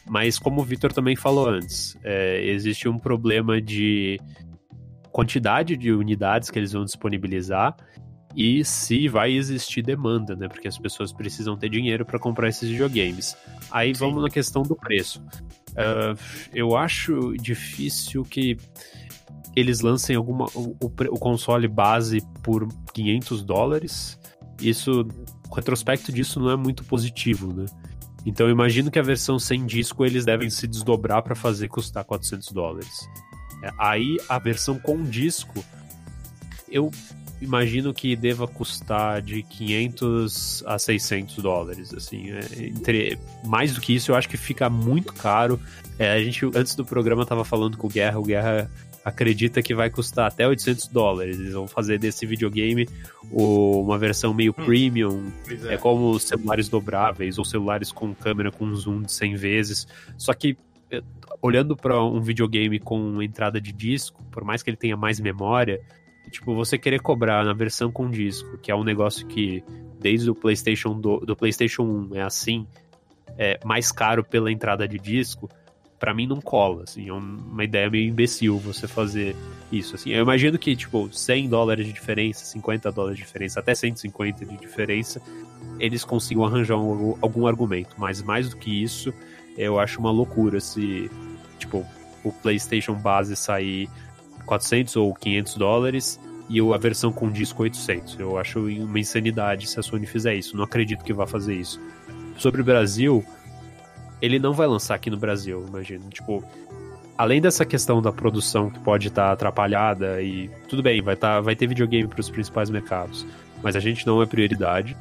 mas como o Victor também falou antes, é, existe um problema de quantidade de unidades que eles vão disponibilizar e se vai existir demanda, né? Porque as pessoas precisam ter dinheiro para comprar esses videogames. Aí Sim. vamos na questão do preço. Ah, eu acho difícil que eles lancem alguma o, o console base por 500 dólares. Isso, o retrospecto disso não é muito positivo, né? Então eu imagino que a versão sem disco eles devem se desdobrar para fazer custar 400 dólares. É, Aí a versão com disco eu imagino que deva custar de 500 a 600 dólares, assim, é, entre mais do que isso eu acho que fica muito caro. É, a gente antes do programa tava falando com o Guerra, o Guerra acredita que vai custar até 800 dólares. Eles vão fazer desse videogame uma versão meio Hum. premium, Pois é como celulares dobráveis ou celulares com câmera com zoom de 100 vezes. Só que eh, olhando para um videogame com entrada de disco, por mais que ele tenha mais memória, tipo, você querer cobrar na versão com disco, que é um negócio que desde o PlayStation do, do PlayStation 1 é assim, é mais caro pela entrada de disco, pra mim não cola, assim, é um- uma ideia meio imbecil você fazer isso, assim. Eu imagino que, tipo, 100 dólares de diferença, 50 dólares de diferença, até 150 de diferença, eles consigam arranjar um- algum argumento, mas mais do que isso, eu acho uma loucura se, tipo, o PlayStation base sair 400 ou 500 dólares e a versão com disco 800. Eu acho uma insanidade se a Sony fizer isso. Não acredito que vá fazer isso. Sobre o Brasil, ele não vai lançar aqui no Brasil, imagino. Tipo, além dessa questão da produção que pode estar atrapalhada e tudo bem, vai, tá, vai ter videogame para os principais mercados, mas a gente não é prioridade.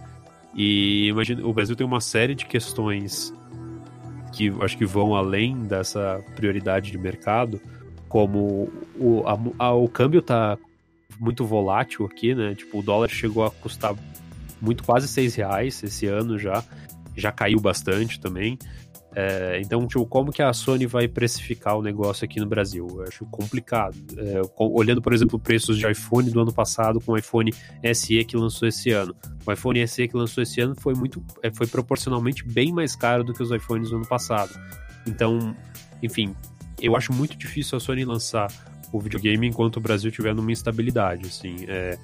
E imagina, o Brasil tem uma série de questões que acho que vão além dessa prioridade de mercado, como o, a- a- o câmbio tá muito volátil aqui, né? Tipo, o dólar chegou a custar muito quase seis reais esse ano já, já caiu bastante também. É, então, tipo, como que a Sony vai precificar o negócio aqui no Brasil? Eu acho complicado. É, olhando, por exemplo, preços de iPhone do ano passado com o iPhone SE que lançou esse ano. O iPhone SE que lançou esse ano foi muito, é, foi proporcionalmente bem mais caro do que os iPhones do ano passado. Então, enfim, eu acho muito difícil a Sony lançar o videogame enquanto o Brasil tiver numa instabilidade, assim. É,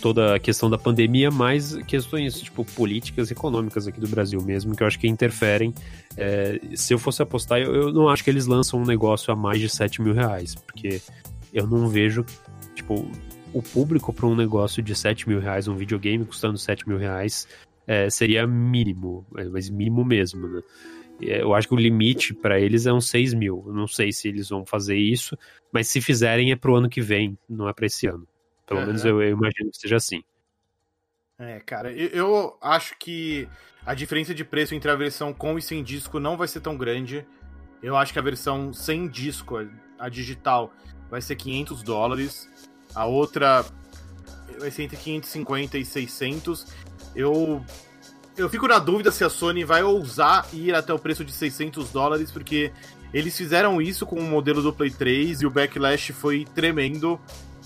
toda a questão da pandemia, mais questões, tipo, políticas econômicas aqui do Brasil mesmo, que eu acho que interferem. É, se eu fosse apostar, eu, eu não acho que eles lançam um negócio a mais de 7 mil reais, porque eu não vejo, tipo, o público para um negócio de 7 mil reais, um videogame custando 7 mil reais, é, seria mínimo, é, mas mínimo mesmo, né? É, Eu acho que o limite para eles é uns 6 mil. Eu não sei se eles vão fazer isso, mas se fizerem é pro ano que vem, não é para esse ano. Pelo Aham. menos eu, eu imagino que seja assim. É, cara, eu, eu acho que a diferença de preço entre a versão com e sem disco não vai ser tão grande. Eu acho que a versão sem disco, a digital, vai ser 500 dólares. A outra vai ser entre 550 e 600. Eu eu fico na dúvida se a Sony vai ousar ir até o preço de 600 dólares, porque eles fizeram isso com o modelo do Play 3 e o backlash foi tremendo.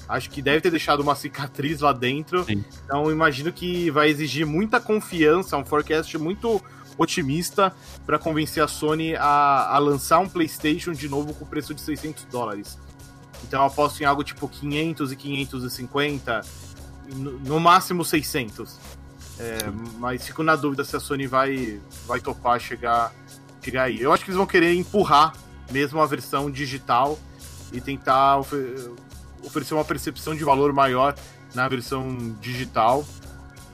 Acho que deve ter deixado uma cicatriz lá dentro. Sim. Então imagino que vai exigir muita confiança, um forecast muito otimista para convencer a Sony a, a, lançar um PlayStation de novo com o preço de 600 dólares. Então eu aposto em algo tipo 500 e 550, no, no máximo 600. É, mas fico na dúvida se a Sony vai, vai topar chegar, chegar aí. Eu acho que eles vão querer empurrar mesmo a versão digital e tentar ofer oferecer uma percepção de valor maior na versão digital.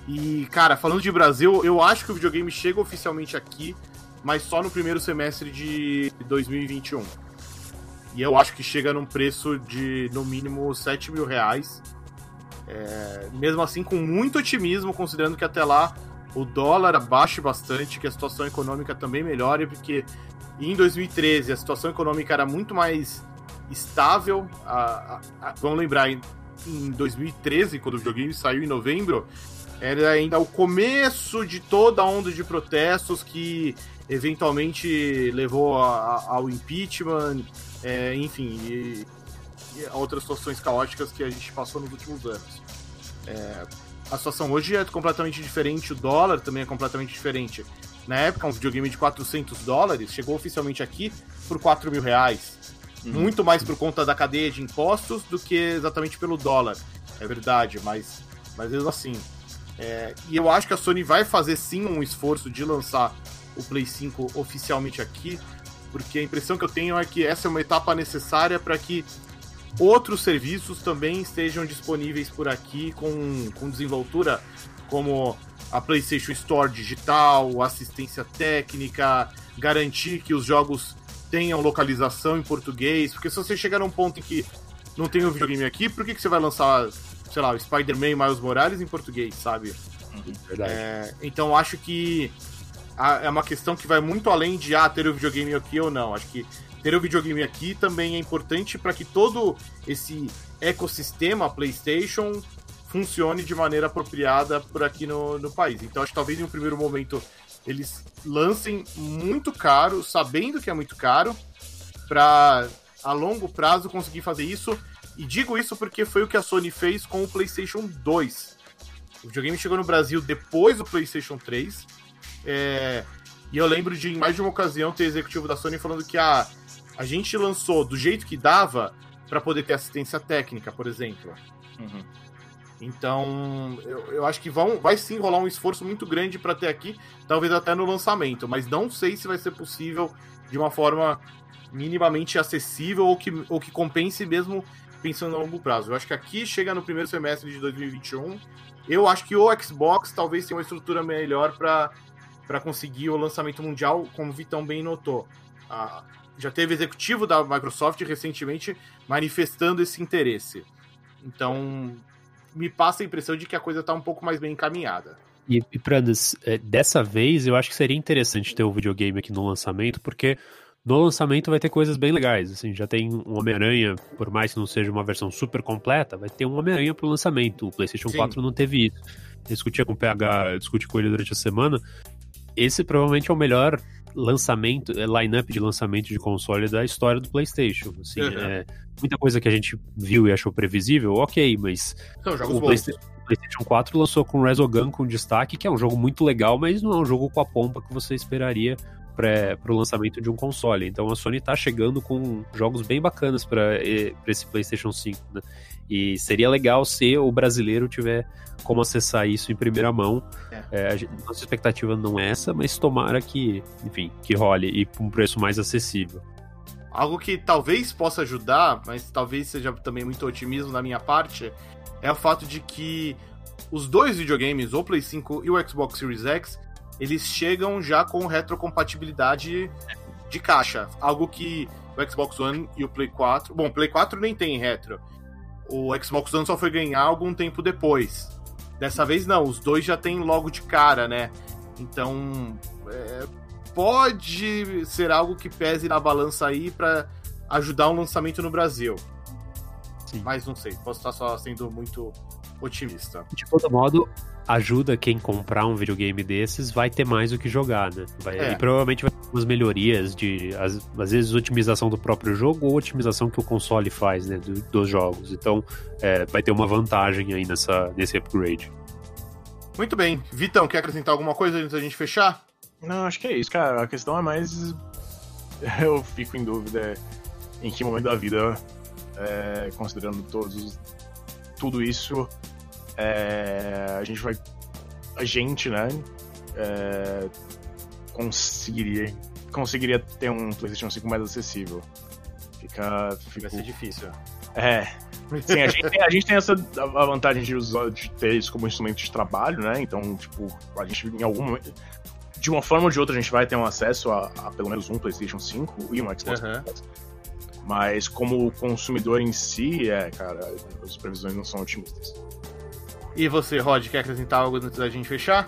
E, cara, falando de Brasil, eu acho que o videogame chega oficialmente aqui, mas só no primeiro semestre de 2021. E eu acho que chega num preço de, no mínimo, 7 mil reais. É, mesmo assim, com muito otimismo, considerando que até lá o dólar abaixe bastante, que a situação econômica também melhore, porque em 2013 a situação econômica era muito mais estável. A, a, a, vamos lembrar, em, em 2013, quando o videogame saiu em novembro, era ainda o começo de toda a onda de protestos que eventualmente levou ao impeachment, é, enfim, e, outras situações caóticas que a gente passou nos últimos anos. É, a situação hoje é completamente diferente, o dólar também é completamente diferente. Na época, um videogame de 400 dólares chegou oficialmente aqui por 4 mil reais. Uhum. Muito mais por conta da cadeia de impostos do que exatamente pelo dólar. É verdade, mas, mas mesmo assim. É, e eu acho que a Sony vai fazer sim um esforço de lançar o Play 5 oficialmente aqui, porque a impressão que eu tenho é que essa é uma etapa necessária para que outros serviços também estejam disponíveis por aqui com, com desenvoltura como a PlayStation Store digital, assistência técnica, garantir que os jogos tenham localização em português, porque se você chegar num ponto em que não tem o um videogame aqui, por que, que você vai lançar, sei lá, o Spider-Man e Miles Morales em português, sabe? Verdade. É, então acho que é uma questão que vai muito além de ah, ter o videogame aqui ou não. Acho que ter o videogame aqui também é importante para que todo esse ecossistema PlayStation funcione de maneira apropriada por aqui no, no país. Então acho que talvez em um primeiro momento eles lancem muito caro, sabendo que é muito caro, para a longo prazo conseguir fazer isso. E digo isso porque foi o que a Sony fez com o PlayStation 2. O videogame chegou no Brasil depois do PlayStation 3. É... E eu lembro de, em mais de uma ocasião, ter executivo da Sony falando que a, a gente lançou do jeito que dava para poder ter assistência técnica, por exemplo. Uhum. Então, eu, eu acho que vão, vai sim rolar um esforço muito grande para ter aqui, talvez até no lançamento, mas não sei se vai ser possível de uma forma minimamente acessível ou que, ou que compense mesmo pensando a longo prazo. Eu acho que aqui chega no primeiro semestre de 2021. Eu acho que o Xbox talvez tenha uma estrutura melhor para conseguir o lançamento mundial, como o Vitão bem notou. Ah, já teve executivo da Microsoft recentemente manifestando esse interesse. Então, me passa a impressão de que a coisa está um pouco mais bem encaminhada. E, e Prandas, é, dessa vez eu acho que seria interessante ter o um videogame aqui no lançamento, porque no lançamento vai ter coisas bem legais. Assim, já tem um Homem-Aranha, por mais que não seja uma versão super completa, vai ter um Homem-Aranha pro lançamento. O PlayStation Sim. 4 não teve isso. Eu discutia com o PH, discuti com ele durante a semana. Esse provavelmente é o melhor lançamento, é, line-up de lançamento de console da história do PlayStation. Assim, uhum. é, muita coisa que a gente viu e achou previsível, ok, mas o PlayStation, PlayStation 4 lançou com Resogun com destaque, que é um jogo muito legal, mas não é um jogo com a pompa que você esperaria para o lançamento de um console. Então a Sony está chegando com jogos bem bacanas para esse PlayStation 5. Né? E seria legal se o brasileiro tiver como acessar isso em primeira mão. É. É, gente, nossa expectativa não é essa, mas tomara que, enfim, que role e com um preço mais acessível. Algo que talvez possa ajudar, mas talvez seja também muito otimismo da minha parte, é o fato de que os dois videogames, o Play 5 e o Xbox Series X, eles chegam já com retrocompatibilidade de caixa. Algo que o Xbox One e o Play 4. Bom, o Play 4 nem tem retro. O Xbox One só foi ganhar algum tempo depois. Dessa vez não, os dois já tem logo de cara, né? Então. É, pode ser algo que pese na balança aí para ajudar um lançamento no Brasil. Sim. Mas não sei, posso estar só sendo muito otimista. De todo modo, ajuda quem comprar um videogame desses, vai ter mais o que jogar, né? Vai, É. E provavelmente vai ter umas melhorias de, às, às vezes, otimização do próprio jogo ou otimização que o console faz, né? do- dos jogos. Então, é, vai ter uma vantagem aí nessa, nesse upgrade. Muito bem. Vitão, quer acrescentar alguma coisa antes da gente fechar? Não, acho que é isso, cara. A questão é mais. <laughs> Eu fico em dúvida em que momento da vida, é, considerando todos os- tudo isso, é, a gente vai. A gente, né? é, conseguiria, conseguiria ter um PlayStation 5 mais acessível. Fica. Vai fica ser difícil. é. Sim, a gente, tem, a gente tem essa a vantagem de usar de ter isso como instrumento de trabalho, né? Então, tipo, a gente em algum momento. De uma forma ou de outra, a gente vai ter um acesso a, a pelo menos um PlayStation 5 e um Xbox. Aham. Mas como consumidor em si, é, cara, as previsões não são otimistas. E você, Rod, quer acrescentar algo antes da gente fechar?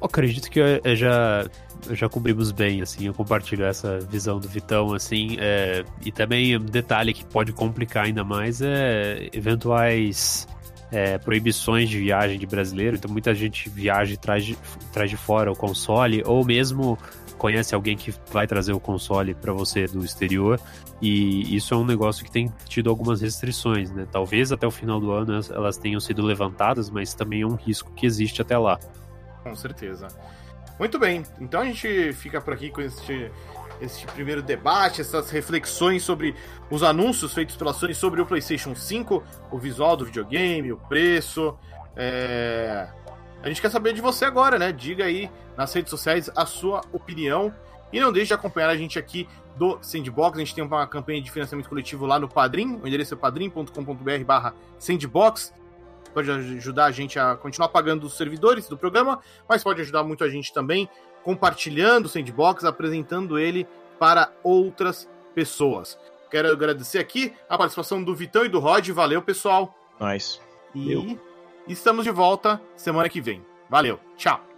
Eu acredito que eu, já, já cobrimos bem, assim, eu compartilho essa visão do Vitão, assim, é, e também um detalhe que pode complicar ainda mais é eventuais é, proibições de viagem de brasileiro, então muita gente viaja e traz de, traz de fora o console, ou mesmo conhece alguém que vai trazer o console para você do exterior, e isso é um negócio que tem tido algumas restrições, né? Talvez até o final do ano elas- tenham sido levantadas, mas também é um risco que existe até lá. Com certeza. Muito bem, então a gente fica por aqui com este, este primeiro debate, essas reflexões sobre os anúncios feitos pela Sony sobre o PlayStation 5, o visual do videogame, o preço. é, A gente quer saber de você agora, né? Diga aí nas redes sociais a sua opinião. E não deixe de acompanhar a gente aqui do Sandbox. A gente tem uma campanha de financiamento coletivo lá no Padrim. O endereço é padrim.com.br barra Sandbox. Pode ajudar a gente a continuar pagando os servidores do programa, mas pode ajudar muito a gente também compartilhando o Sandbox, apresentando ele para outras pessoas. Quero agradecer aqui a participação do Vitão e do Rod. Valeu, pessoal. Nice. E estamos de volta semana que vem. Valeu. Tchau.